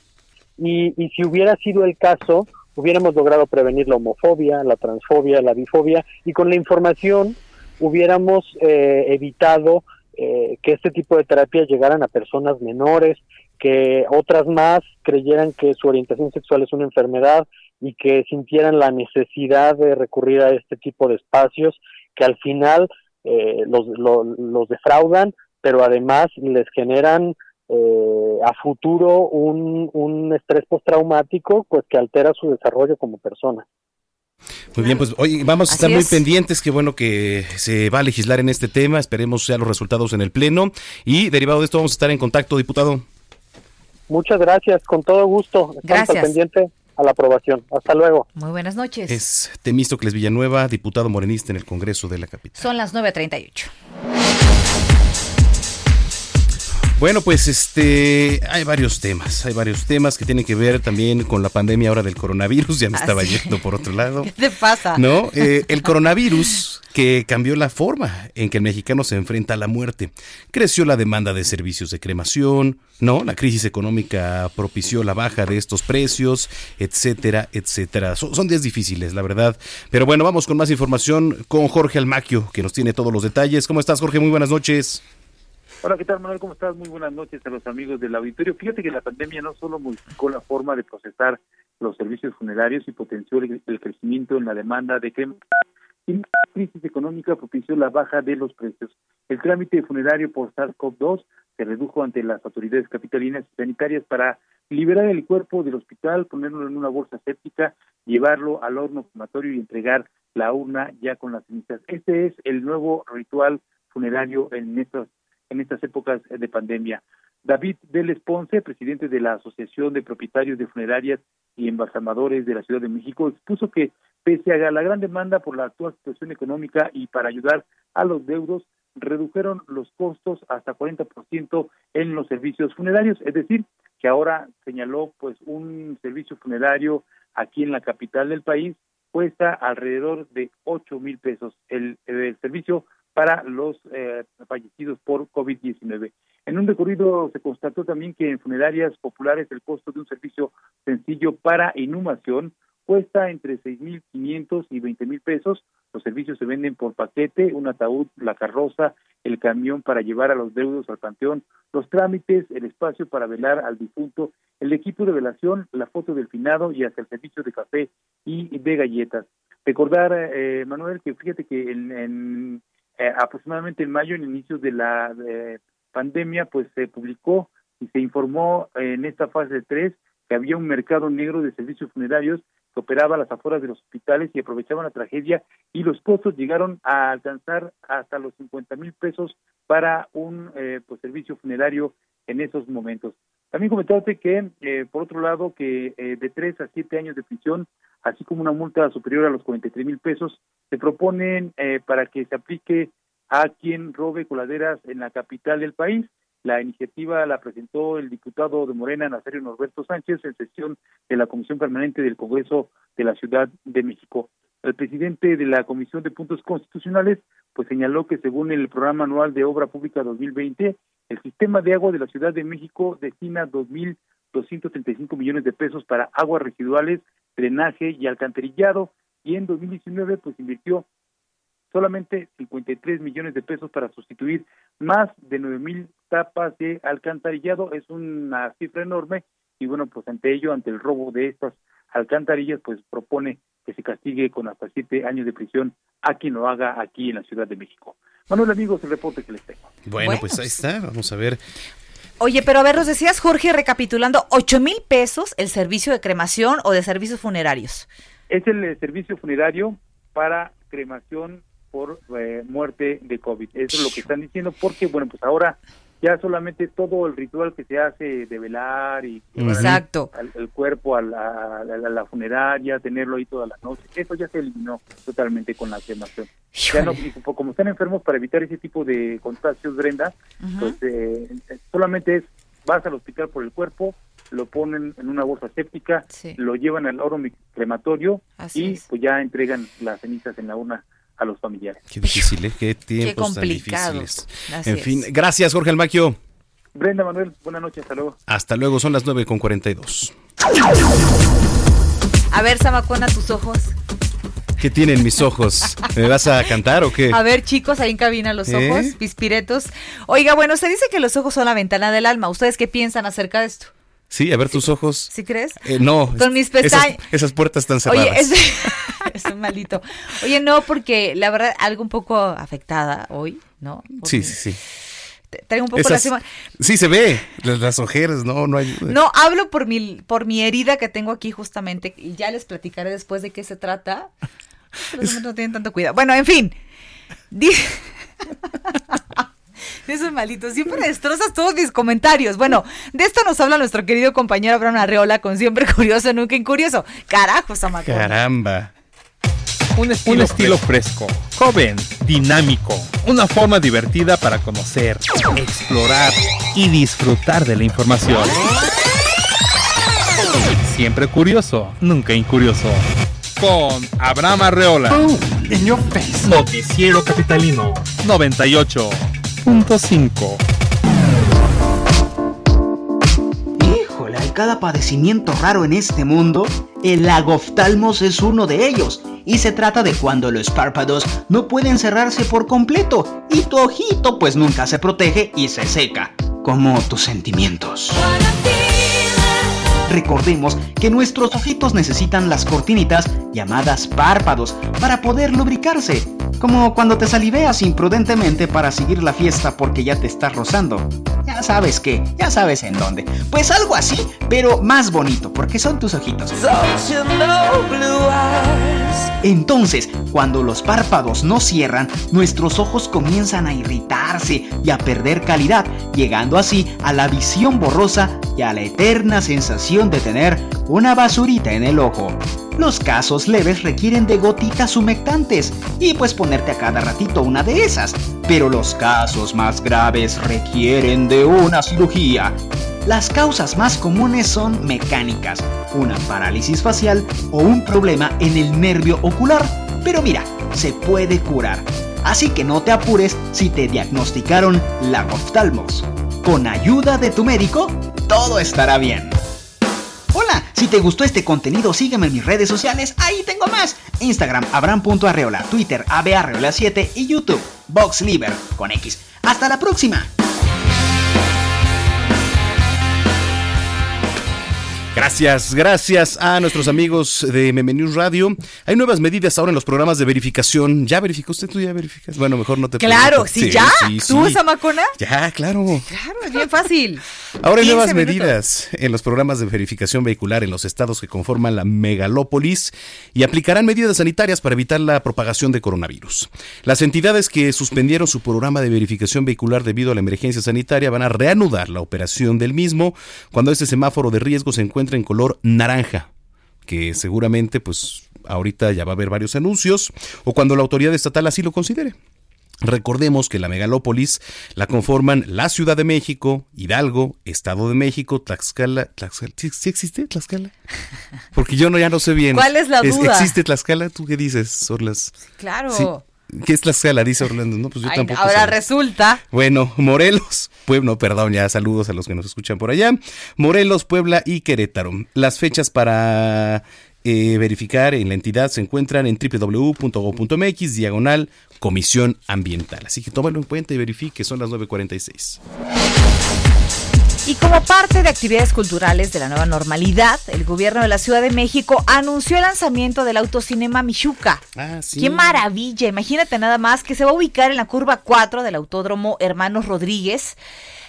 y, y si hubiera sido el caso, hubiéramos logrado prevenir la homofobia, la transfobia, la bifobia y con la información hubiéramos eh, evitado eh, que este tipo de terapias llegaran a personas menores, que otras más creyeran que su orientación sexual es una enfermedad y que sintieran la necesidad de recurrir a este tipo de espacios que al final eh, los, los, defraudan, pero además les generan eh, a futuro un, un estrés postraumático pues que altera su desarrollo como persona. Muy bien, pues hoy vamos a estar muy pendientes, qué bueno que se va a legislar en este tema, esperemos sean los resultados en el Pleno y derivado de esto vamos a estar en contacto, diputado. Muchas gracias, con todo gusto. Estamos gracias. pendiente a la aprobación. Hasta luego. Muy buenas noches. Es Temístocles Villanueva, diputado morenista en el Congreso de la Capital. Son las 9.38. Bueno, pues este, hay varios temas, hay varios temas que tienen que ver también con la pandemia ahora del coronavirus, ya me estaba yendo por otro lado. ¿Qué te pasa? No, eh, el coronavirus que cambió la forma en que el mexicano se enfrenta a la muerte. Creció la demanda de servicios de cremación, ¿no? La crisis económica propició la baja de estos precios, etcétera, etcétera. Son, son días difíciles, la verdad. Pero bueno, vamos con más información con Jorge Almaquio, que nos tiene todos los detalles. ¿Cómo estás, Jorge? Muy buenas noches. Hola, ¿qué tal, Manuel? ¿Cómo estás? Muy buenas noches a los amigos del auditorio. Fíjate que la pandemia no solo modificó la forma de procesar los servicios funerarios y potenció el, crecimiento en la demanda de que la crisis económica propició la baja de los precios. El trámite funerario por SARS-CoV-2 se redujo ante las autoridades capitalinas y sanitarias para liberar el cuerpo del hospital, ponerlo en una bolsa séptica, llevarlo al horno crematorio y entregar la urna ya con las cenizas. Este es el nuevo ritual funerario en estos en estas épocas de pandemia. David Vélez Ponce, presidente de la Asociación de Propietarios de Funerarias y Embalsamadores de la Ciudad de México, expuso que pese a la gran demanda por la actual situación económica y para ayudar a los deudos, redujeron los costos hasta 40% en los servicios funerarios, es decir, que ahora señaló pues un servicio funerario aquí en la capital del país cuesta alrededor de 8 mil pesos el, el servicio para los eh, fallecidos por COVID-19. En un recorrido se constató también que en funerarias populares el costo de un servicio sencillo para inhumación cuesta entre 6.500 y 20.000 pesos. Los servicios se venden por paquete, un ataúd, la carroza, el camión para llevar a los deudos al panteón, los trámites, el espacio para velar al difunto, el equipo de velación, la foto del finado y hasta el servicio de café y de galletas. Recordar, eh, Manuel, que fíjate que en eh, aproximadamente en mayo, en inicios de la pandemia, pues se publicó y se informó en esta fase 3 que había un mercado negro de servicios funerarios que operaba las afueras de los hospitales y aprovechaban la tragedia y los costos llegaron a alcanzar hasta los 50 mil pesos para un eh, pues, servicio funerario en esos momentos. También comentarte que, eh, por otro lado, que de tres a siete años de prisión así como una multa superior a los 43 mil pesos, se proponen eh, para que se aplique a quien robe coladeras en la capital del país. La iniciativa la presentó el diputado de Morena, Nazario Norberto Sánchez, en sesión de la Comisión Permanente del Congreso de la Ciudad de México. El presidente de la Comisión de Puntos Constitucionales pues señaló que según el programa anual de obra pública 2020, el sistema de agua de la Ciudad de México destina 2.235 millones de pesos para aguas residuales drenaje y alcantarillado y en 2019 pues invirtió solamente 53 millones de pesos para sustituir más de 9 mil tapas de alcantarillado. Es una cifra enorme y bueno, pues ante ello, ante el robo de estas alcantarillas, pues propone que se castigue con hasta siete años de prisión a quien lo haga aquí en la Ciudad de México. Manuel, amigos, el reporte que les tengo. Bueno, pues ahí está, vamos a ver. Oye, pero a ver, nos decías, Jorge, recapitulando, ¿8 mil pesos el servicio de cremación o de servicios funerarios? Es el eh, servicio funerario para cremación por eh, muerte de COVID. Eso es lo que están diciendo, porque, bueno, pues ahora ya solamente todo el ritual que se hace de velar y Exacto. el cuerpo a la, funeraria, tenerlo ahí toda la noche, eso ya se eliminó totalmente con la cremación. Ya no, como están enfermos para evitar ese tipo de contagios, Brenda, pues eh, solamente es vas al hospital por el cuerpo, lo ponen en una bolsa séptica, lo llevan al oro crematorio y pues ya entregan las cenizas en la urna a los familiares. Qué difícil, ¿eh? Qué tiempos tan difíciles. en fin, gracias Jorge Almaquio. Brenda Manuel, buenas noches, hasta luego. Hasta luego, son las 9 con 42. A ver, Samacona, tus ojos. ¿Qué tienen mis ojos? ¿Me vas a cantar o qué? A ver, chicos, ahí en cabina los ¿Eh? ojos, pispiretos. Oiga, bueno, se dice que los ojos son la ventana del alma. ¿Ustedes qué piensan acerca de esto? Sí, a ver tus ojos. ¿Sí crees? Eh, no. Con mis pestañas. Esas, puertas están cerradas. Oye, es, maldito. Oye, no, porque la verdad, algo un poco afectada hoy, ¿no? sí, sí, sí. Traigo un poco la Sí, se ve. Las, ojeras, no, no hay. No, hablo por mi, por mi herida que tengo aquí justamente. Y ya les platicaré después de qué se trata. Los no tienen tanto cuidado. Bueno, en fin. Eso es malito. Siempre destrozas todos mis comentarios. Bueno, de esto nos habla nuestro querido compañero Abraham Arreola con siempre curioso, nunca incurioso. Carajo, Samacón. Caramba. Un estilo, fresco, joven, dinámico, una forma divertida para conocer, explorar y disfrutar de la información. Siempre curioso, nunca incurioso. Con Abraham Arreola. Noticiero Capitalino 98.5. Híjole, hay cada padecimiento raro en este mundo. El lagoftalmos es uno de ellos. Y se trata de cuando los párpados no pueden cerrarse por completo y tu ojito pues nunca se protege y se seca, como tus sentimientos. Recordemos que nuestros ojitos necesitan las cortinitas llamadas párpados para poder lubricarse, como cuando te saliveas imprudentemente para seguir la fiesta porque ya te estás rozando. Ya sabes qué, ya sabes en dónde. Pues algo así, pero más bonito, porque son tus ojitos. Entonces, cuando los párpados no cierran, nuestros ojos comienzan a irritarse y a perder calidad, llegando así a la visión borrosa y a la eterna sensación de tener una basurita en el ojo. Los casos leves requieren de gotitas humectantes y pues ponerte a cada ratito una de esas, pero los casos más graves requieren de una cirugía. Las causas más comunes son mecánicas, una parálisis facial o un problema en el nervio ocular. Pero mira, se puede curar. Así que no te apures si te diagnosticaron lagoftalmos. Con ayuda de tu médico, todo estará bien. Hola, si te gustó este contenido, sígueme en mis redes sociales, ahí tengo más. Instagram, abram.arreola, Twitter, abarreola7 y YouTube, VoxLiber, con X. Hasta la próxima. Gracias, gracias a nuestros amigos de News Radio. Hay nuevas medidas ahora en los programas de verificación. ¿Ya verificó usted? ¿Tú ya verificas? Bueno, mejor no te Claro, sí, ya. ¿Tú, esa macona? Ya, claro. Claro, es bien fácil. Ahora hay nuevas medidas en los programas de verificación vehicular en los estados que conforman la megalópolis y aplicarán medidas sanitarias para evitar la propagación de coronavirus. Las entidades que suspendieron su programa de verificación vehicular debido a la emergencia sanitaria van a reanudar la operación del mismo cuando este semáforo de riesgo se encuentre en color naranja, que seguramente pues ahorita ya va a haber varios anuncios o cuando la autoridad estatal así lo considere. Recordemos que la megalópolis la conforman la Ciudad de México, Hidalgo, Estado de México, Tlaxcala. Tlaxcala ¿Sí, existe Tlaxcala? Porque yo no, ya no sé bien. ¿Cuál es la duda? ¿Existe Tlaxcala? ¿Tú qué dices, Orlas? Claro. ¿Qué es Tlaxcala? Dice Orlando. No, pues yo tampoco. Ahora resulta. Bueno, Morelos, Puebla, perdón, ya saludos a los que nos escuchan por allá. Morelos, Puebla y Querétaro. Las fechas para eh, verificar en la entidad se encuentran en www.go.mx, diagonal, Comisión Ambiental. Así que tómalo en cuenta y verifique, son las 9.46. Y como parte de actividades culturales de la nueva normalidad, el gobierno de la Ciudad de México anunció el lanzamiento del autocinema Michuca. Ah, sí. ¡Qué maravilla! Imagínate nada más que se va a ubicar en la curva 4 del Autódromo Hermanos Rodríguez.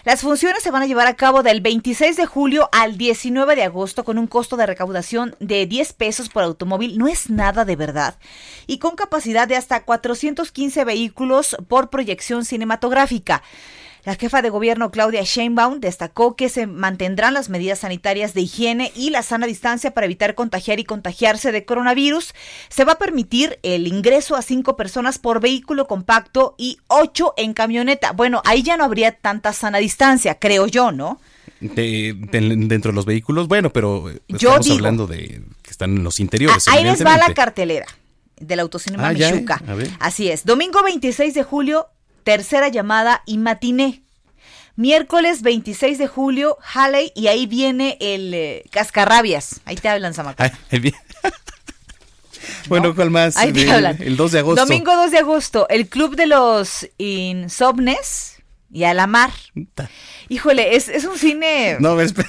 Las funciones se van a llevar a cabo del 26 de julio al 19 de agosto con un costo de recaudación de 10 pesos por automóvil. No es nada de verdad. Y con capacidad de hasta 415 vehículos por proyección cinematográfica. La jefa de gobierno Claudia Sheinbaum destacó que se mantendrán las medidas sanitarias de higiene y la sana distancia para evitar contagiar y contagiarse de coronavirus. Se va a permitir el ingreso a cinco personas por vehículo compacto y ocho en camioneta. Bueno, ahí ya no habría tanta sana distancia, creo yo, ¿no? dentro de los vehículos, bueno, pero estamos hablando de que están en los interiores. ahí les va la cartelera del autocinema ah, Michuca. Así es. Domingo 26 de julio, tercera llamada y matiné. Miércoles 26 de julio, Halley, y ahí viene el eh, Cascarrabias. Ahí te hablan, Samacón. bueno, ¿cuál más? Ahí te hablan. El 2 de agosto. Domingo 2 de agosto, el Club de los Insomnes y Alamar. Híjole, es, es un cine. No, espera.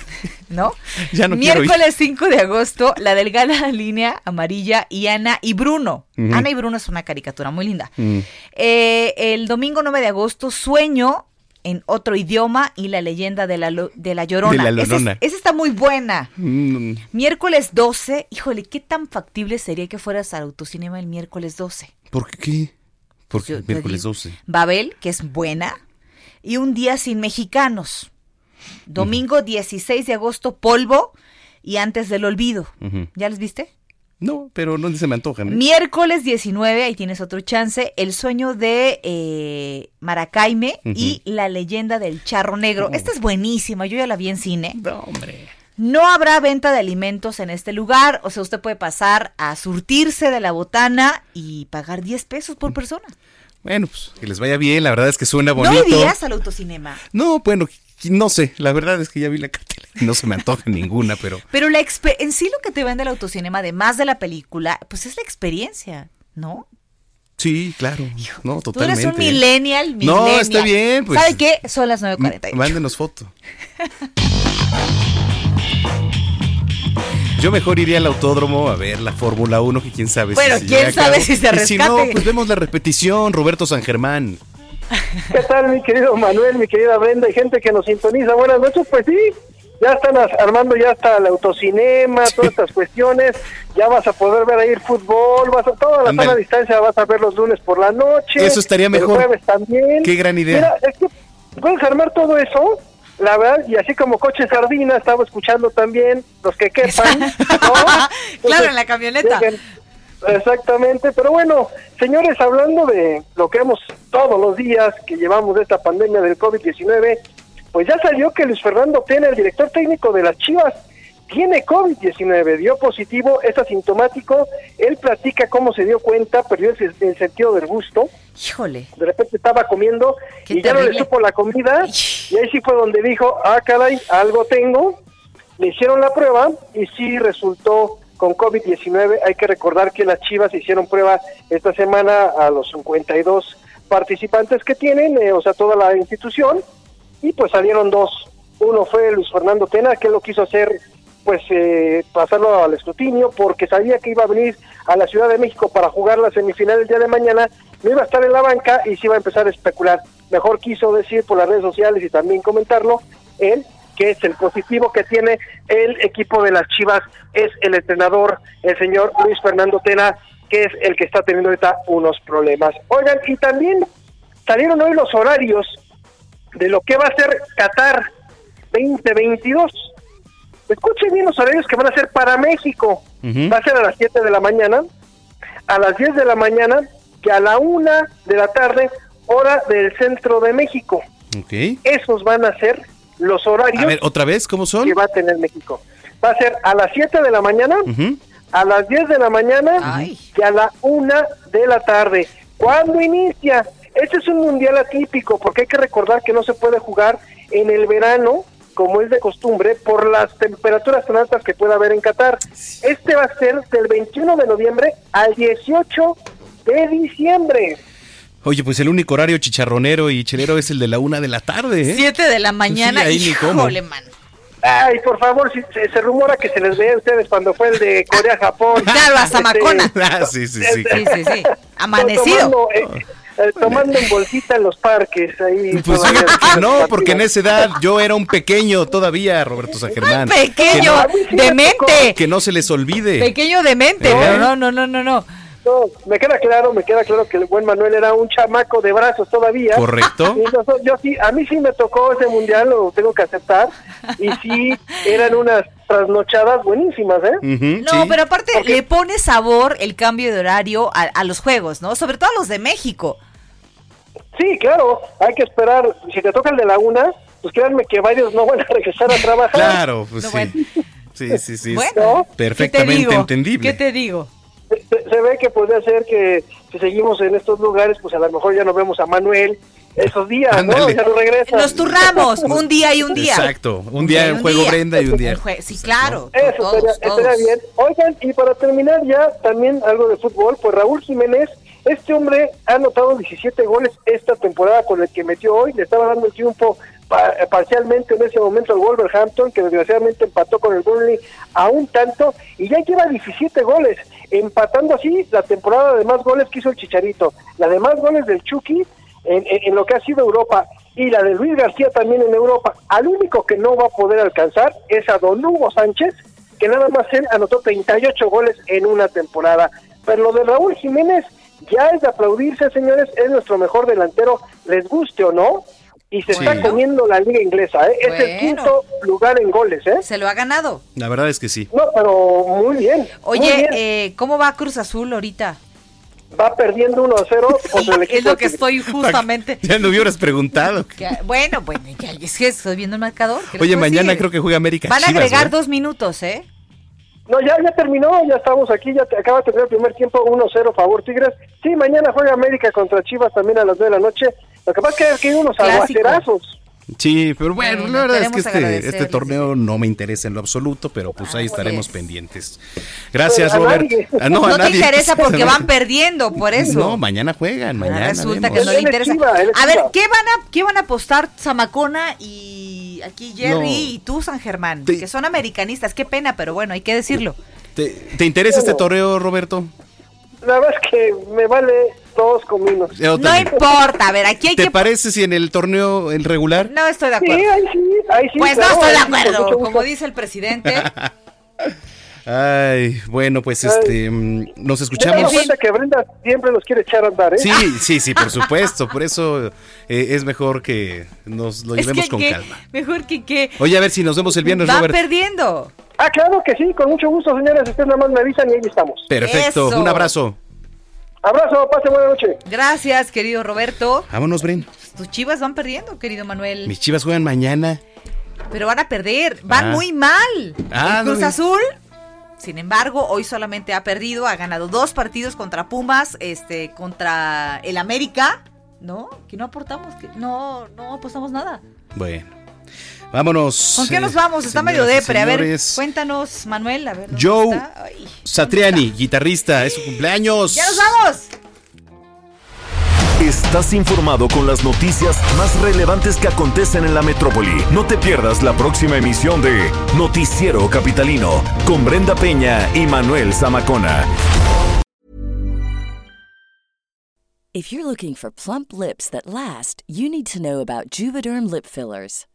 ¿No? Ya no Miércoles 5 de agosto, la delgada línea amarilla y Ana y Bruno. Ana y Bruno es una caricatura muy linda. Eh, el domingo 9 de agosto, Sueño en otro idioma y la leyenda de la, de la Llorona. Esa, está muy buena. Mm. Miércoles 12, híjole, ¿qué tan factible sería que fueras al autocinema el miércoles 12? ¿Por qué? Porque miércoles 12. Babel, que es buena, y un día sin mexicanos. Domingo 16 de agosto, Polvo y Antes del Olvido. ¿Ya les viste? No, pero no se me antojan. ¿eh? Miércoles 19, ahí tienes otro chance, El sueño de eh, Maracaime y La leyenda del charro negro. Esta es buenísima, yo ya la vi en cine. No, hombre. No habrá venta de alimentos en este lugar, o sea, usted puede pasar a surtirse de la botana y pagar 10 pesos por persona. Bueno, pues que les vaya bien, la verdad es que suena bonito. ¿No irías al autocinema? No, bueno, no sé, la verdad es que ya vi la cartelera no se me antoja ninguna, pero... Pero la en sí lo que te vende el autocinema, además de la película, pues es la experiencia, ¿no? Sí, claro. No, totalmente. Tú eres un millennial, millennial. No, está bien. Pues, ¿Sabe qué? Son las 9.40. Mándenos foto. Yo mejor iría al autódromo a ver la Fórmula 1, que quién sabe bueno, quién sabe si se rescate. si no, pues vemos la repetición, Roberto San Germán. ¿Qué tal, mi querido Manuel, mi querida Brenda y gente que nos sintoniza? Buenas noches, pues sí, ya están armando ya hasta el autocinema, todas estas cuestiones, ya vas a poder ver ahí el fútbol, vas a toda la sana distancia vas a ver los lunes por la noche. Eso estaría mejor. El jueves también. Qué gran idea. Mira, es que puedes armar todo eso, la verdad, y así como coche sardina, estaba escuchando también los que quepan. claro, en la camioneta. Exactamente, pero bueno, señores, hablando de lo que vemos todos los días que llevamos de esta pandemia del COVID-19, pues ya salió que Luis Fernando Tena, el director técnico de las Chivas, tiene COVID-19, dio positivo, es asintomático, él platica cómo se dio cuenta, perdió el, sentido del gusto. Híjole. De repente estaba comiendo y ya no le supo la comida, y ahí sí fue donde dijo, ah, caray, algo tengo. Le hicieron la prueba y sí resultó con COVID-19. Hay que recordar que las Chivas hicieron prueba esta semana a los 52 participantes que tienen, eh, o sea, toda la institución, y pues salieron dos. Uno fue Luis Fernando Tena, que lo quiso hacer, pues eh, pasarlo al escrutinio, porque sabía que iba a venir a la Ciudad de México para jugar la semifinal el día de mañana, no iba a estar en la banca y se iba a empezar a especular. Mejor quiso decir por las redes sociales y también comentarlo, él que es el positivo que tiene el equipo de las Chivas, es el entrenador, el señor Luis Fernando Tena, que es el que está teniendo ahorita unos problemas. Oigan, y también salieron hoy los horarios de lo que va a ser Qatar 2022. Escuchen bien los horarios que van a ser para México. Va a ser a las 7 de la mañana, a las 10 de la mañana que a la 1 de la tarde, hora del centro de México. Okay. Esos van a ser los horarios. A ver, ¿otra vez cómo son? Que va a tener México. Va a ser a las 7 de la mañana, a las 10 de la mañana y a la 1 de la tarde. ¿Cuándo inicia? Este es un mundial atípico porque hay que recordar que no se puede jugar en el verano como es de costumbre por las temperaturas tan altas que puede haber en Qatar. Este va a ser del 21 de noviembre al 18 de diciembre. Oye, pues el único horario chicharronero y chelero es el de la una de la tarde, ¿eh? Siete de la mañana, sí, ahí híjole, man. Ay, por favor, si, se, rumora que se les ve a ustedes cuando fue el de Corea-Japón. Claro, hasta Macona. Este, ah, sí, sí, sí. sí, sí, sí. Amanecido. Tomando, eh, eh, tomando en bolsita en los parques ahí. Pues fíjate que no, porque en esa edad yo era un pequeño todavía, Roberto San Germán. Pequeño, demente. Que no se les olvide. Pequeño demente, ¿Eh? no, no, no, no, no. No, me queda claro, me queda claro que el buen Manuel era un chamaco de brazos todavía. Correcto. yo sí, a mí sí me tocó ese mundial, lo tengo que aceptar. Y sí, eran unas trasnochadas buenísimas, ¿eh? no, pero aparte le pone sabor el cambio de horario a, los juegos, ¿no? Sobre todo a los de México. Sí, claro, hay que esperar. Si te toca el de la una, pues créanme que varios no van a regresar a trabajar. Claro, pues sí. Sí, sí, sí. Perfectamente entendible. ¿Qué te digo? Se, ve que puede ser que si seguimos en estos lugares, pues a lo mejor ya no vemos a Manuel esos días, ¿no? Ya no regresa. Nos turramos, un día y un día. Exacto, un, día en juego Brenda y un día. Sí, claro. Eso estaría, bien. Oigan, y para terminar ya también algo de fútbol, pues Raúl Jiménez, este hombre ha anotado 17 goles esta temporada con el que metió hoy, le estaba dando el triunfo parcialmente en ese momento al Wolverhampton, que desgraciadamente empató con el Burnley a un tanto, y ya lleva 17 goles, empatando así la temporada de más goles que hizo el Chicharito, la de más goles del Chucky en, lo que ha sido Europa, y la de Luis García también en Europa. Al único que no va a poder alcanzar es a Don Hugo Sánchez, que nada más él anotó 38 goles en una temporada. Pero lo de Raúl Jiménez ya es de aplaudirse, señores, es nuestro mejor delantero, les guste o no, y se está comiendo la liga inglesa. ¿eh? Es el quinto lugar en goles. ¿eh? Se lo ha ganado. La verdad es que sí. No, pero muy bien. Oye, Eh, ¿cómo va Cruz Azul ahorita? Va perdiendo 1 a 0 el equipo. Es lo que estoy justamente. Ya no hubieras preguntado. bueno, bueno, ya es que estoy viendo el marcador. Oye, mañana creo que juega América. Van a agregar dos minutos, ¿eh? No, ya, ya terminó, ya estamos aquí, ya acaba de terminar el primer tiempo, 1-0 favor Tigres. Sí, mañana juega América contra Chivas también a las 9 de la noche. Lo que pasa es que hay unos aguacerazos. Sí, pero bueno, la verdad es que este, este torneo no me interesa en lo absoluto, pero pues ahí ah, estaremos pendientes. Gracias, Robert. Ah, no, te interesa porque van perdiendo, por eso. No, mañana juegan, ah, mañana. resulta que no le interesa. a ver, ¿qué van a, qué van a apostar Zamacona y aquí Jerry y tú, San Germán? Que son americanistas, qué pena, pero bueno, hay que decirlo. ¿Te, te interesa este torneo, Roberto? La verdad es que me vale todos cominos. No importa, a ver, aquí hay ¿Te parece si en el torneo el regular? No estoy de acuerdo. Sí, ahí sí, ahí sí. Pues no estoy de acuerdo, como dice el presidente. Ay, bueno, pues este, mm, nos escuchamos. cuenta que Brenda siempre nos quiere echar a andar, ¿eh? Sí, sí, sí, por supuesto. Por eso eh, es mejor que nos lo llevemos con calma. Mejor que que. Oye, a ver si nos vemos el viernes, Van perdiendo. Ah, claro que sí, con mucho gusto, señores. Ustedes nada más me avisan y ahí estamos. Perfecto, un abrazo. Abrazo, pase buena noche. Gracias, querido Roberto. Vámonos, Bren. Tus chivas van perdiendo, querido Manuel. Mis chivas juegan mañana. Pero van a perder, van ah. muy mal. Ah, Cruz Azul sin embargo, hoy solamente ha perdido, ha ganado dos partidos contra Pumas, este, contra el América, ¿no? Que no aportamos, que no, no apostamos nada. Bueno. Vámonos. ¿Con qué nos vamos? Está medio depre. A ver, cuéntanos, Manuel. A ver, Joe Satriani, guitarrista, es su cumpleaños. ¡Ya nos vamos! Estás informado con las noticias más relevantes que acontecen en la metrópoli. No te pierdas la próxima emisión de Noticiero Capitalino con Brenda Peña y Manuel Zamacona. If you're looking for plump lips that last, you need to know about Juvederm lip fillers.